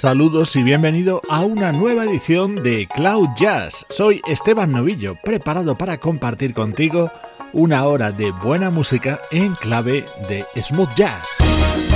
Saludos y bienvenido a una nueva edición de Cloud Jazz. Soy Esteban Novillo, preparado para compartir contigo una hora de buena música en clave de smooth jazz.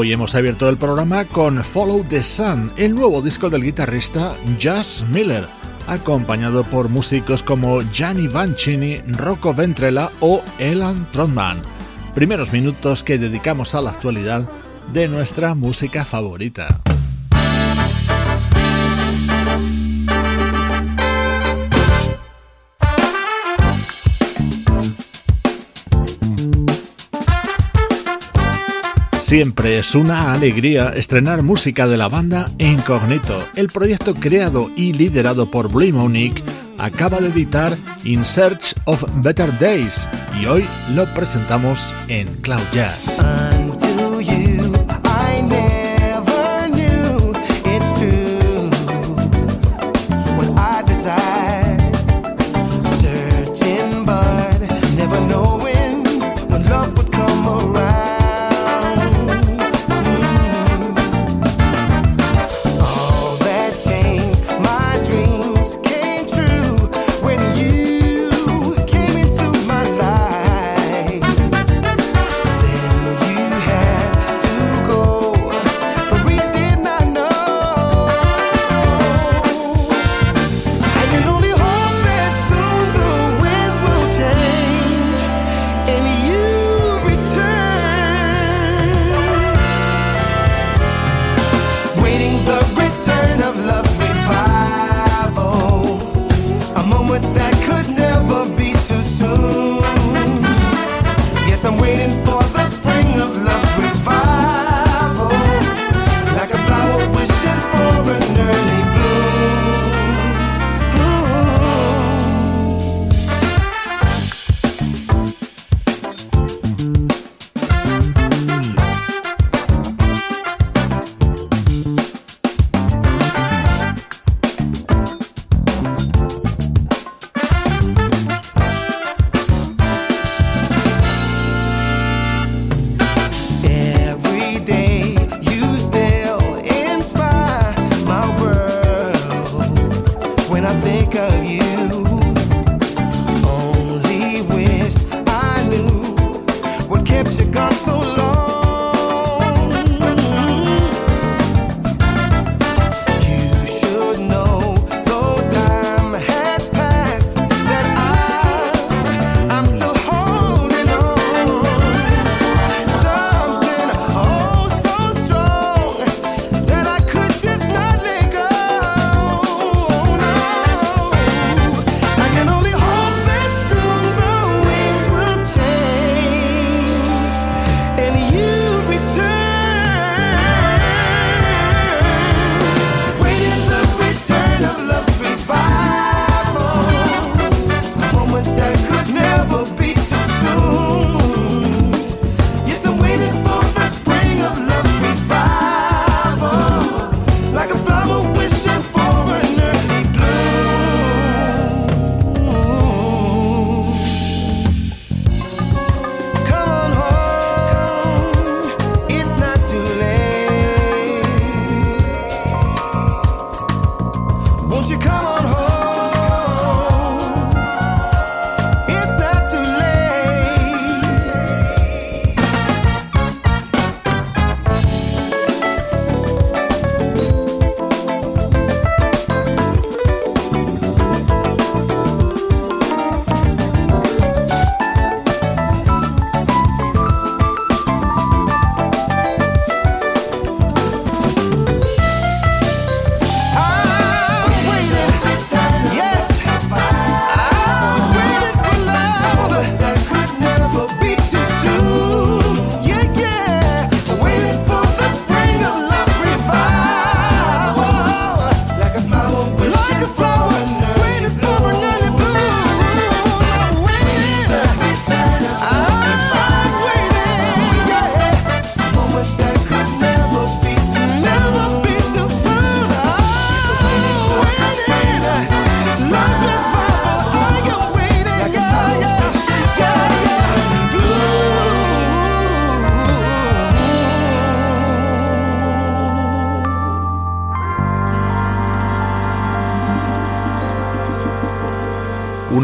Hoy hemos abierto el programa con Follow the Sun, el nuevo disco del guitarrista Jazz Miller, acompañado por músicos como Gianni Vancini, Rocco Ventrella o Elan Trotman. Primeros minutos que dedicamos a la actualidad de nuestra música favorita. Siempre es una alegría estrenar música de la banda Incognito. El proyecto creado y liderado por Blue Monique acaba de editar In Search of Better Days y hoy lo presentamos en Cloud Jazz.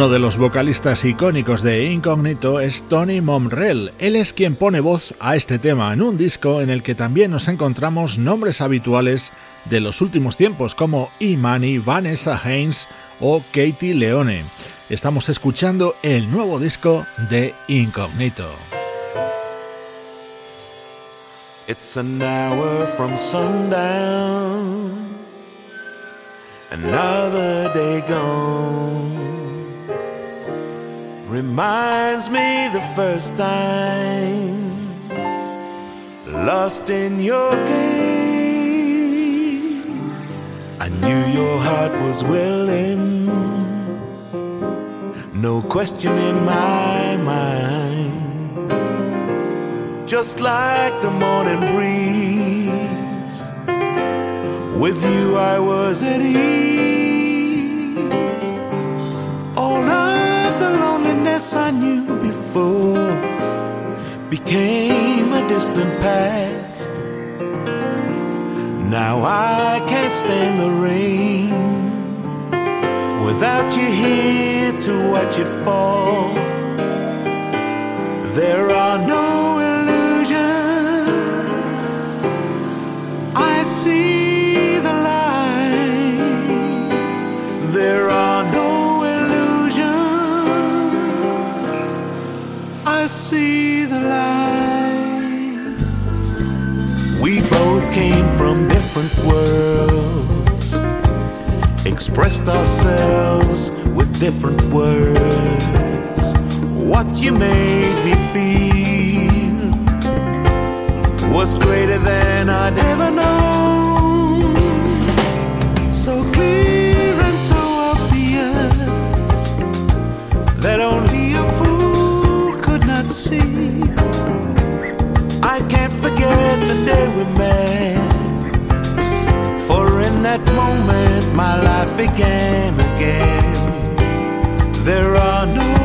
Uno de los vocalistas icónicos de Incognito es Tony Momrell. Él es quien pone voz a este tema en un disco en el que también nos encontramos nombres habituales de los últimos tiempos como Imani, Vanessa Haynes o Katie Leone. Estamos escuchando el nuevo disco de Incognito. Reminds me the first time lost in your gaze. I knew your heart was willing, no question in my mind. Just like the morning breeze, with you I was at ease. All of the I knew before became a distant past. Now I can't stand the rain without you here to watch it fall. There are no illusions. I see see the light. We both came from different worlds, expressed ourselves with different words. What you made me feel was greater than I'd ever known. Began again. There are no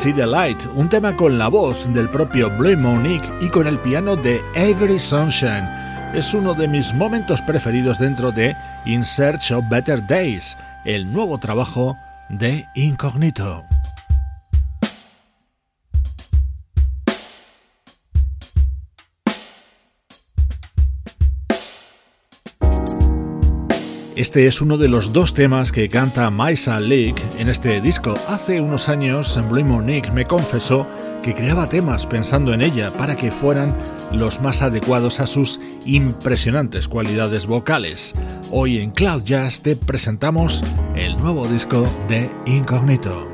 See the Light, un tema con la voz del propio Blue Monique y con el piano de Avery Sunshine. Es uno de mis momentos preferidos dentro de In Search of Better Days, el nuevo trabajo de Incognito. Este es uno de los dos temas que canta Maisa Leak en este disco. Hace unos años, Blue Monique me confesó que creaba temas pensando en ella para que fueran los más adecuados a sus impresionantes cualidades vocales. Hoy en Cloud Jazz te presentamos el nuevo disco de Incognito.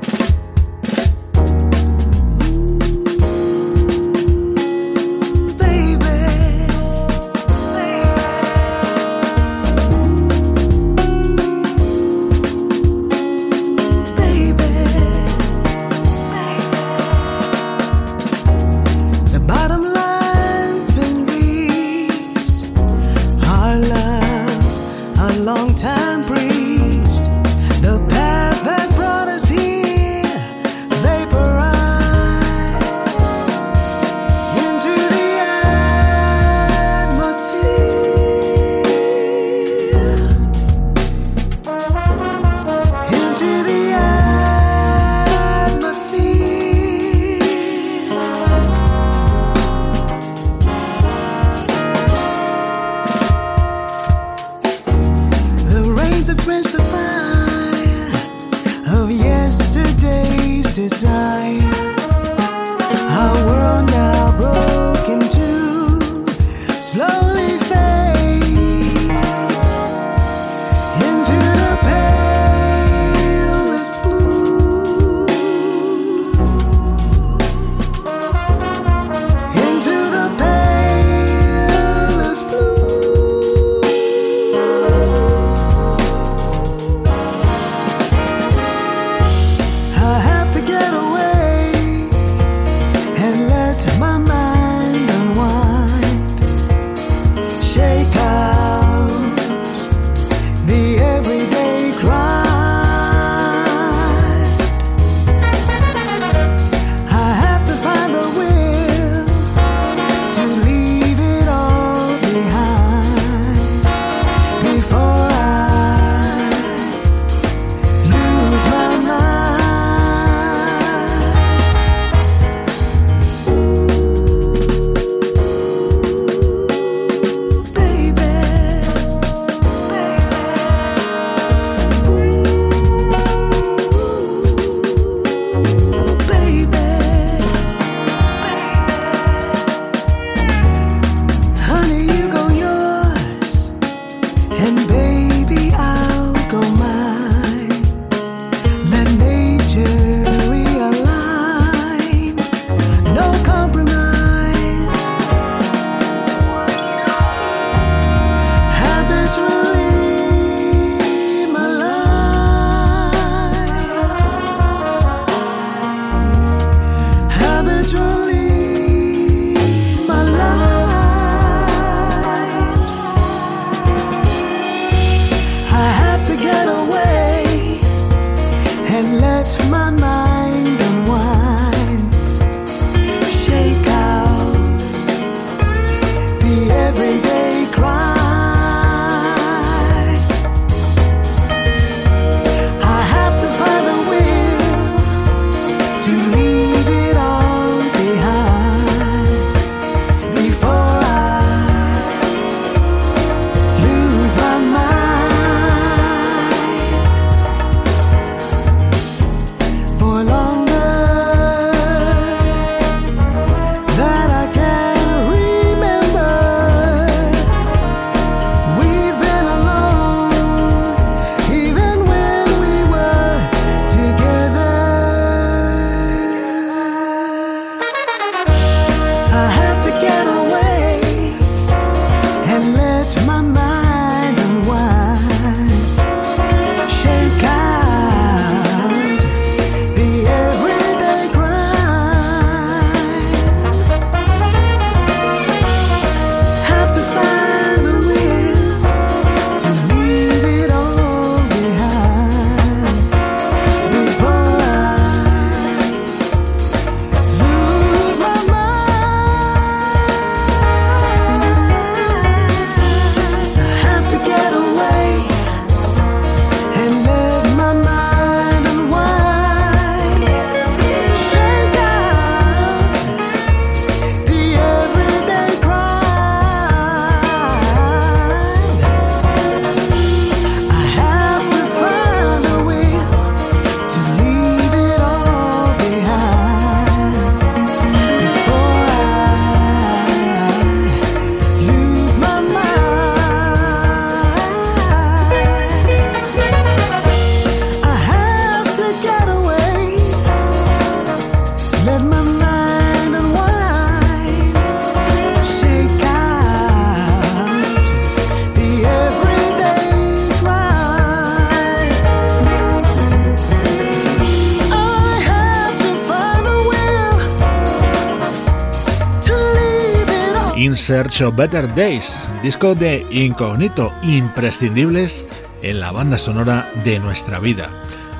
Search of Better Days, disco de Incognito, imprescindibles en la banda sonora de nuestra vida.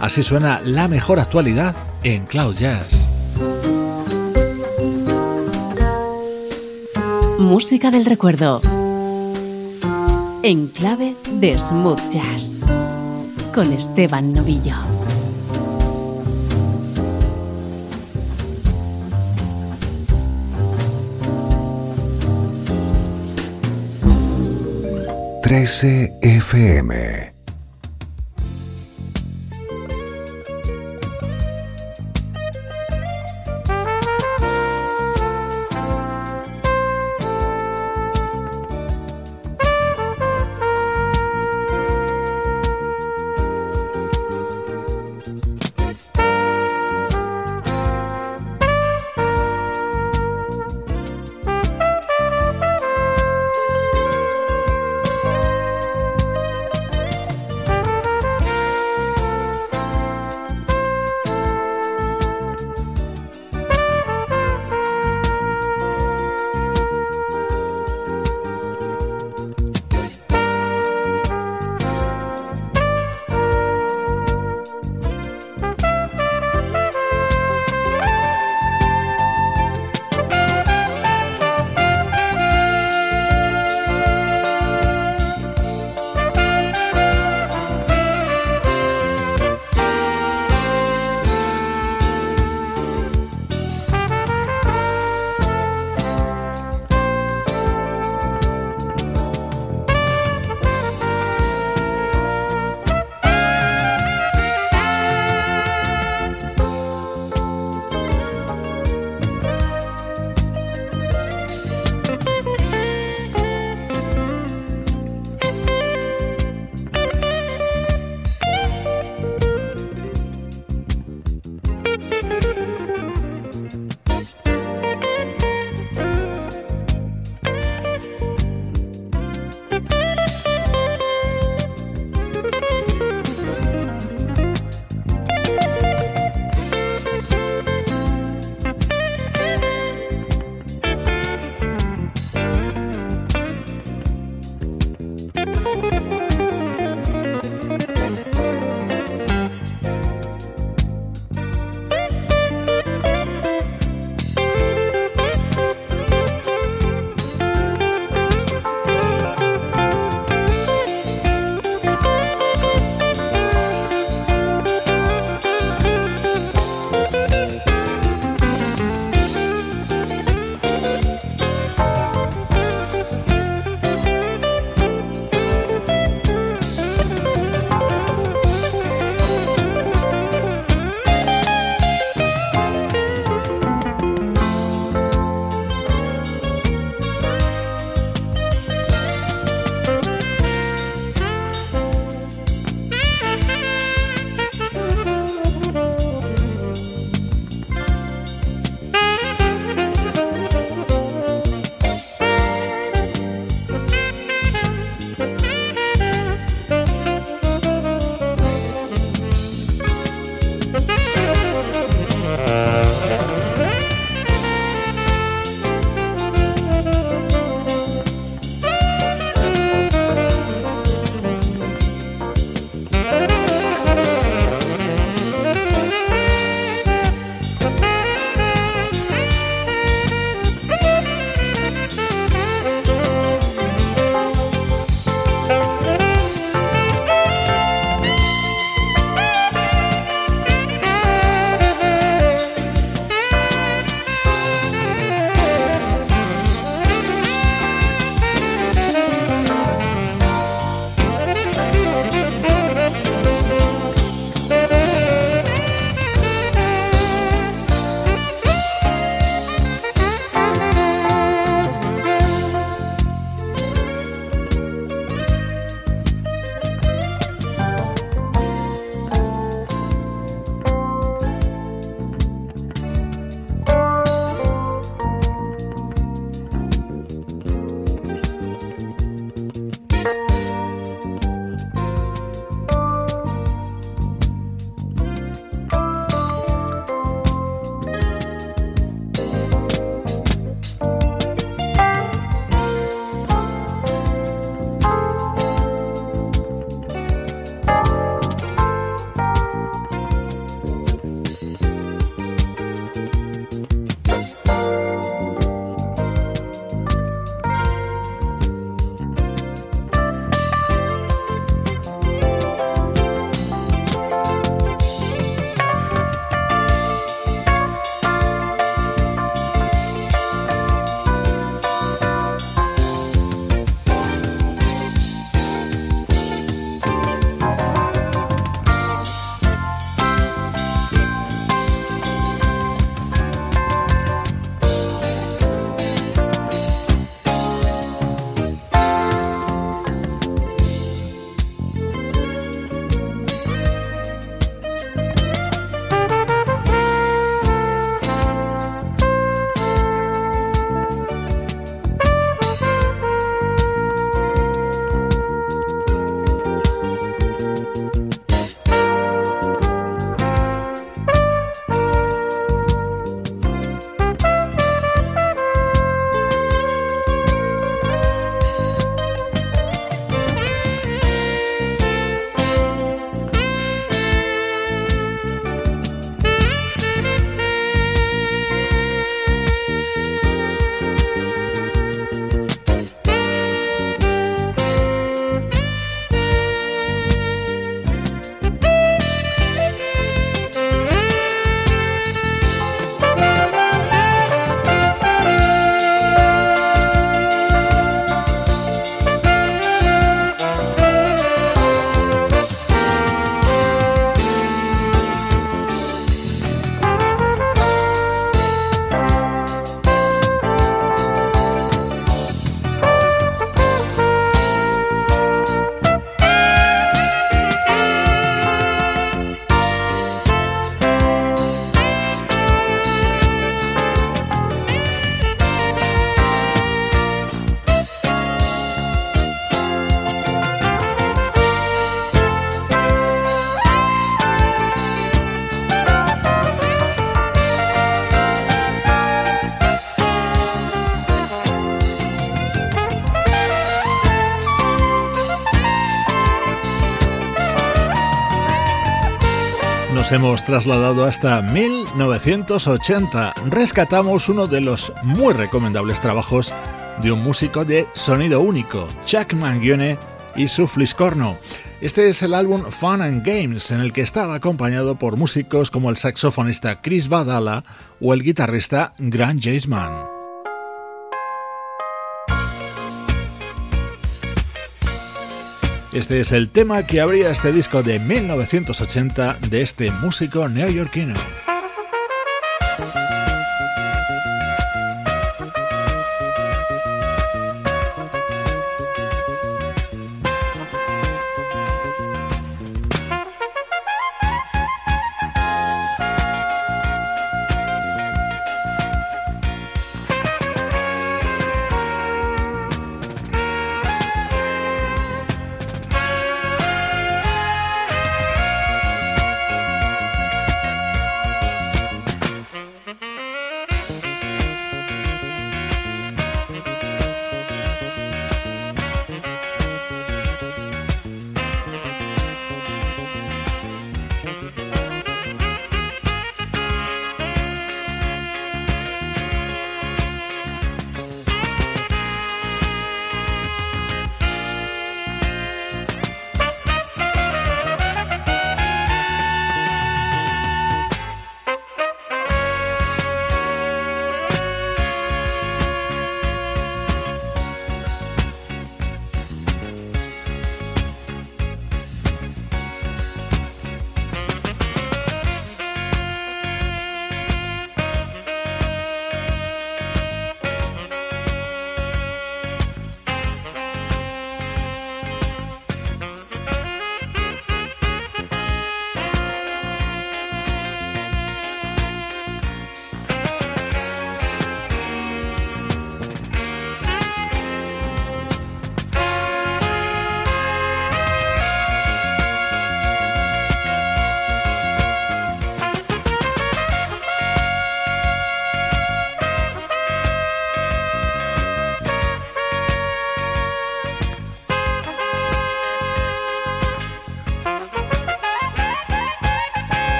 Así suena la mejor actualidad en Cloud Jazz. Música del recuerdo. En clave de smooth jazz. Con Esteban Novillo. 13 FM. Hemos trasladado hasta 1980. Rescatamos uno de los muy recomendables trabajos de un músico de sonido único, Chuck Mangione y su Fliscorno. Este es el álbum Fun and Games, en el que estaba acompañado por músicos como el saxofonista Chris Badala o el guitarrista Grant Jaceman. Este es el tema que abría este disco de 1980 de este músico neoyorquino.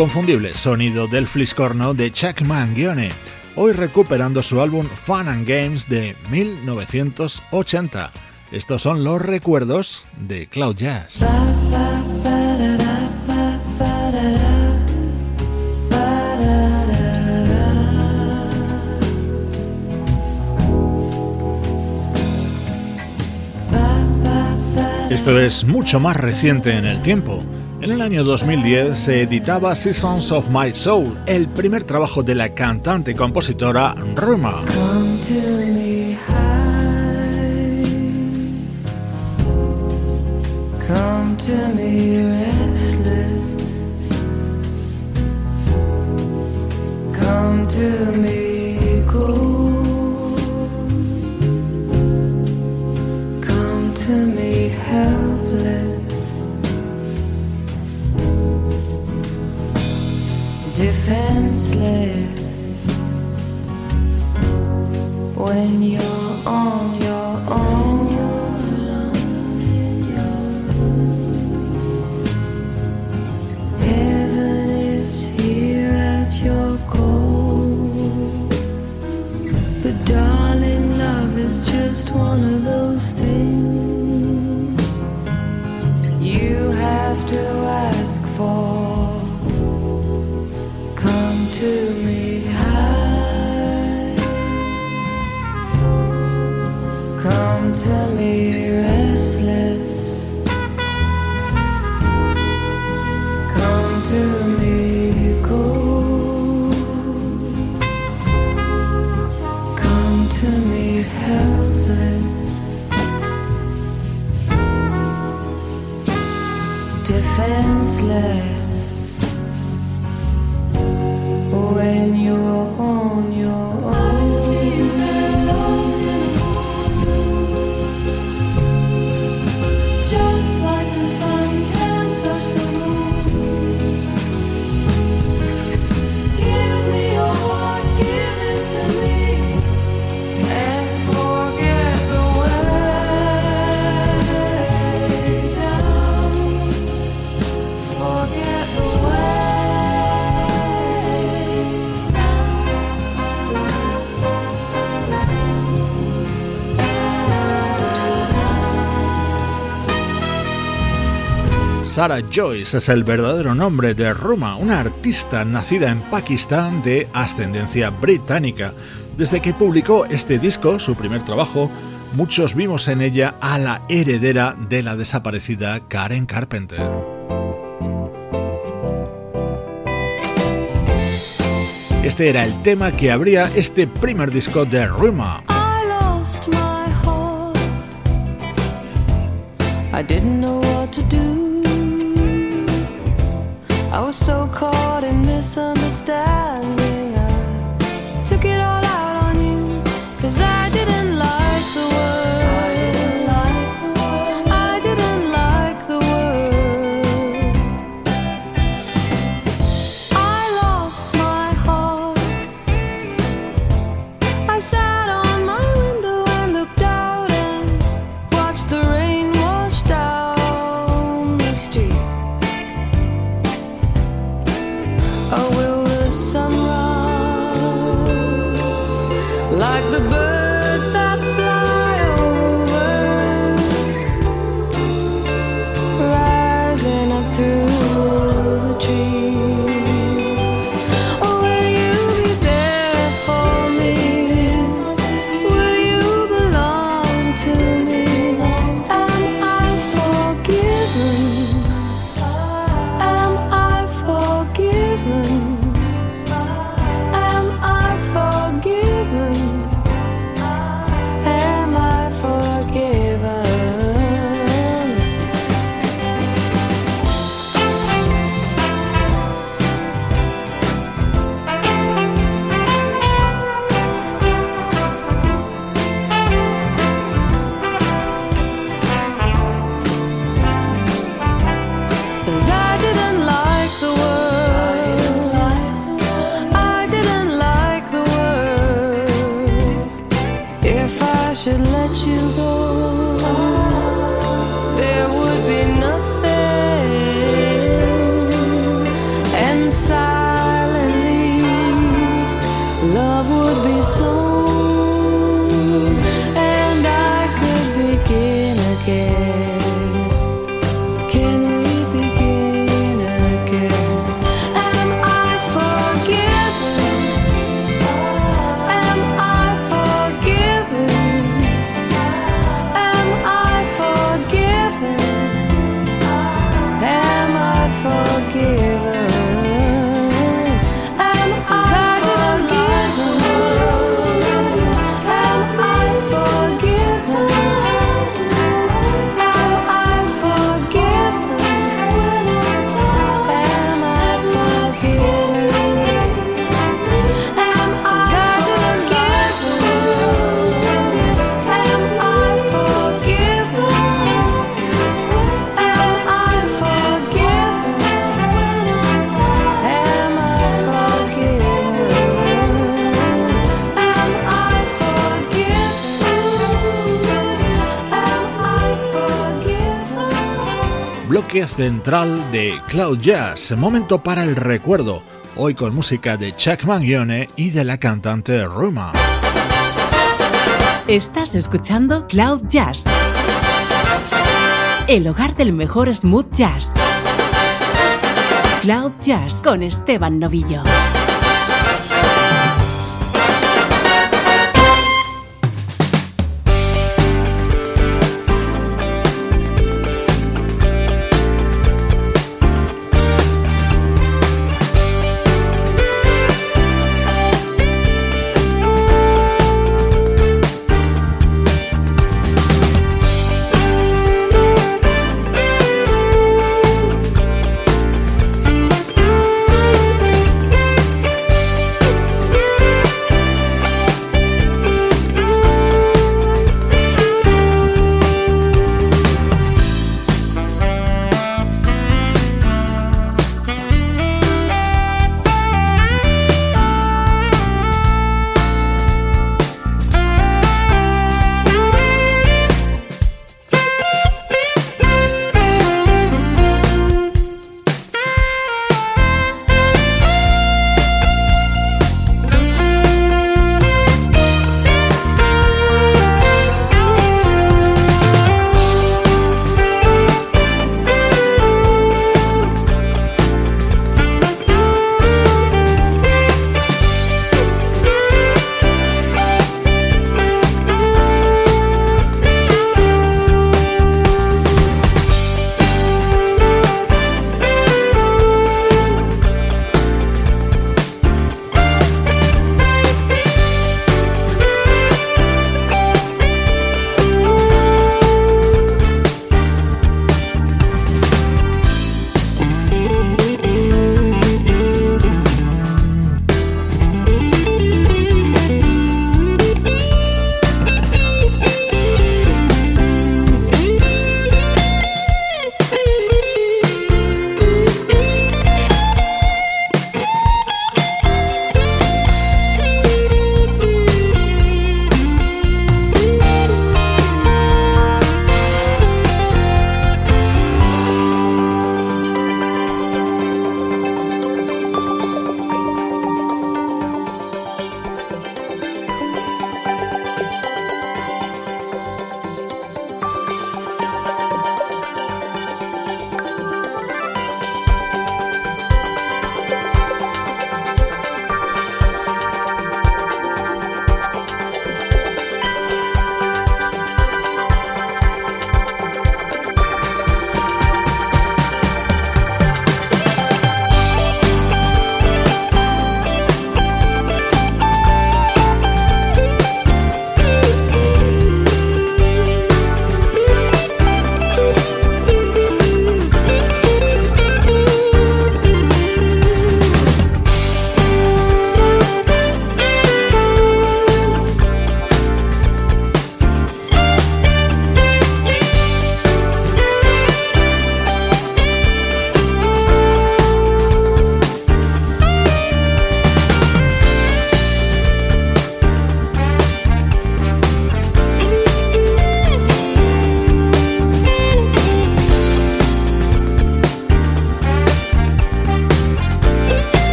Inconfundible sonido del fliscorno de Chuck Mangione, hoy recuperando su álbum Fun and Games de 1980. Estos son los recuerdos de Cloud Jazz. Esto es mucho más reciente en el tiempo. En el año 2010 se editaba Seasons of My Soul, el primer trabajo de la cantante y compositora Ruma. To me restless. Defenseless. When you're on your own. Heaven is here at your call, but darling, love is just one of those things you have to ask for. Come to Sarah Joyce es el verdadero nombre de Ruma, una artista nacida en Pakistán de ascendencia británica. Desde que publicó este disco, su primer trabajo, muchos vimos en ella a la heredera de la desaparecida Karen Carpenter. Este era el tema que abría este primer disco de Ruma. Was so caught in misunderstanding. I took it all out on you, cause I didn't like central de Cloud Jazz, momento para el recuerdo, hoy con música de Chuck Mangione y de la cantante Ruma. Estás escuchando Cloud Jazz, el hogar del mejor smooth jazz. Cloud Jazz con Esteban Novillo.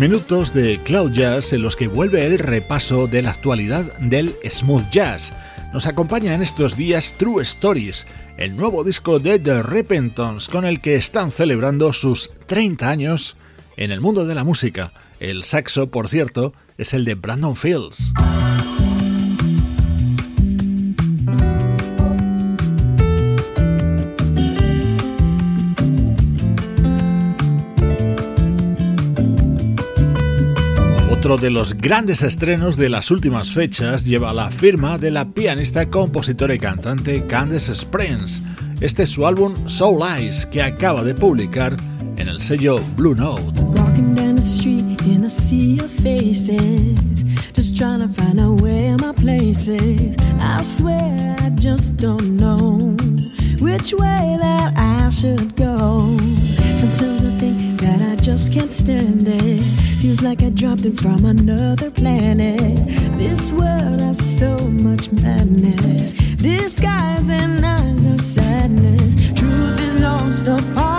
Minutos de Cloud Jazz en los que vuelve el repaso de la actualidad del smooth jazz. Nos acompaña en estos días True Stories, el nuevo disco de The Repentance con el que están celebrando sus 30 años en el mundo de la música. El saxo, por cierto, es el de Brandon Fields. otro de los grandes estrenos de las últimas fechas lleva la firma de la pianista, compositora y cantante Candice Springs. Este es su álbum Soul Eyes, que acaba de publicar en el sello Blue Note. Which way that I should go. Sometimes I think that I just can't stand it. Feels like I dropped in from another planet. This world has so much madness. Disguise and eyes of sadness. Truth is lost apart.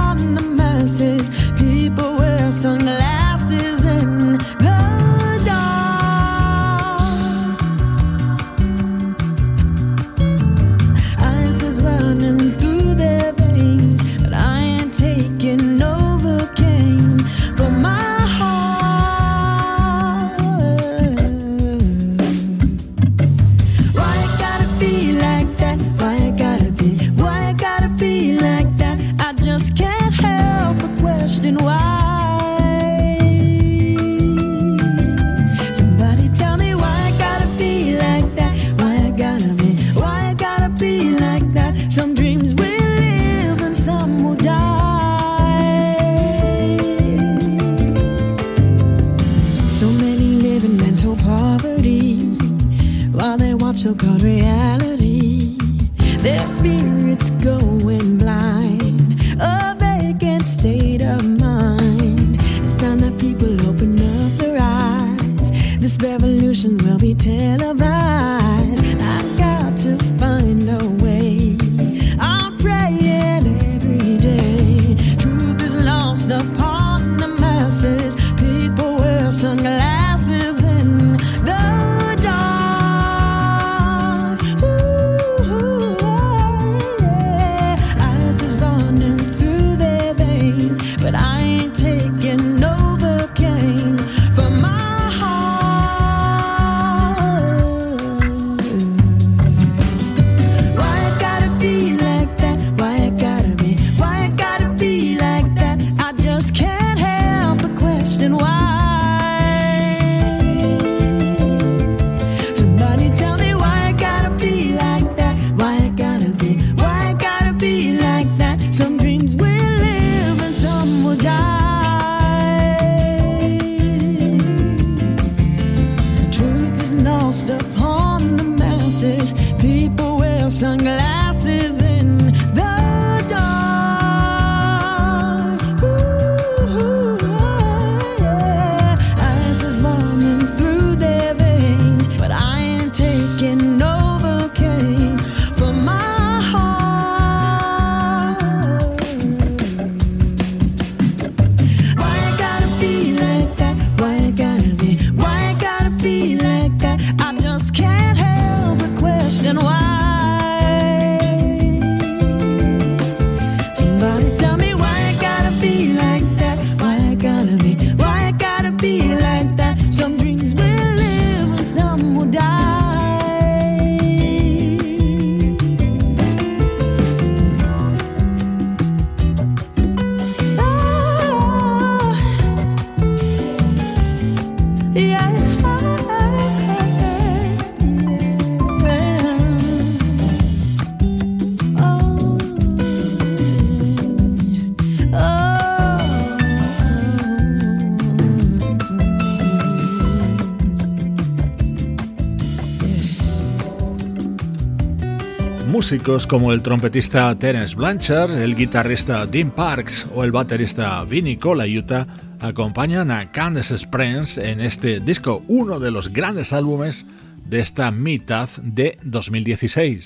músicos como el trompetista Terence Blanchard, el guitarrista Dean Parks o el baterista Vinnie Colaiuta acompañan a Candace Springs en este disco, uno de los grandes álbumes de esta mitad de 2016.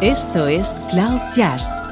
Esto es Cloud Jazz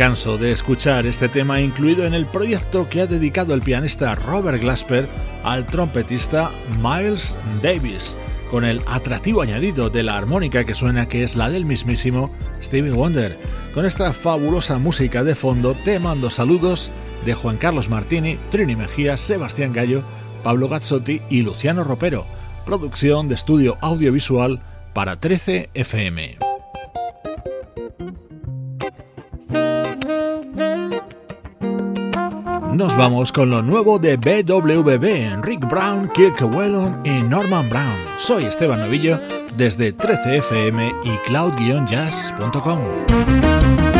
Canso de escuchar este tema incluido en el proyecto que ha dedicado el pianista Robert Glasper al trompetista Miles Davis, con el atractivo añadido de la armónica que suena que es la del mismísimo Stevie Wonder. Con esta fabulosa música de fondo te mando saludos de Juan Carlos Martini, Trini Mejía, Sebastián Gallo, Pablo Gazzotti y Luciano Ropero. Producción de estudio audiovisual para 13 FM. Nos vamos con lo nuevo de BWB, Rick Brown, Kirk Whelan y Norman Brown. Soy Esteban Novillo desde 13fm y cloud-jazz.com.